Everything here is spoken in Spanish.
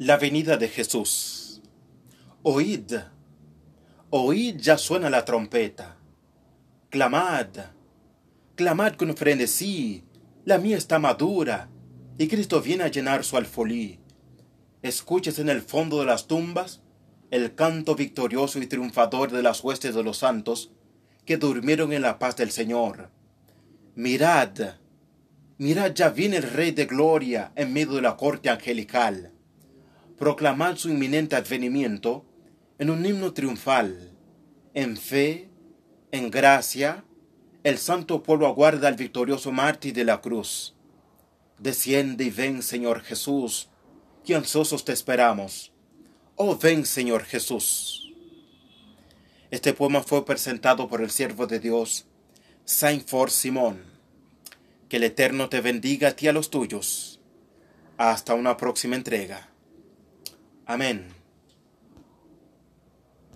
La venida de Jesús. Oíd, oíd ya suena la trompeta. Clamad, clamad con frenesí, la mía está madura, y Cristo viene a llenar su alfolí. Escuches en el fondo de las tumbas el canto victorioso y triunfador de las huestes de los santos que durmieron en la paz del Señor. Mirad, mirad ya viene el Rey de Gloria en medio de la corte angelical proclamar su inminente advenimiento en un himno triunfal. En fe, en gracia, el santo pueblo aguarda al victorioso mártir de la cruz. Desciende y ven, Señor Jesús, que ansiosos te esperamos. Oh, ven, Señor Jesús. Este poema fue presentado por el siervo de Dios, Saint For Simón. Que el Eterno te bendiga a ti y a los tuyos. Hasta una próxima entrega. Amén.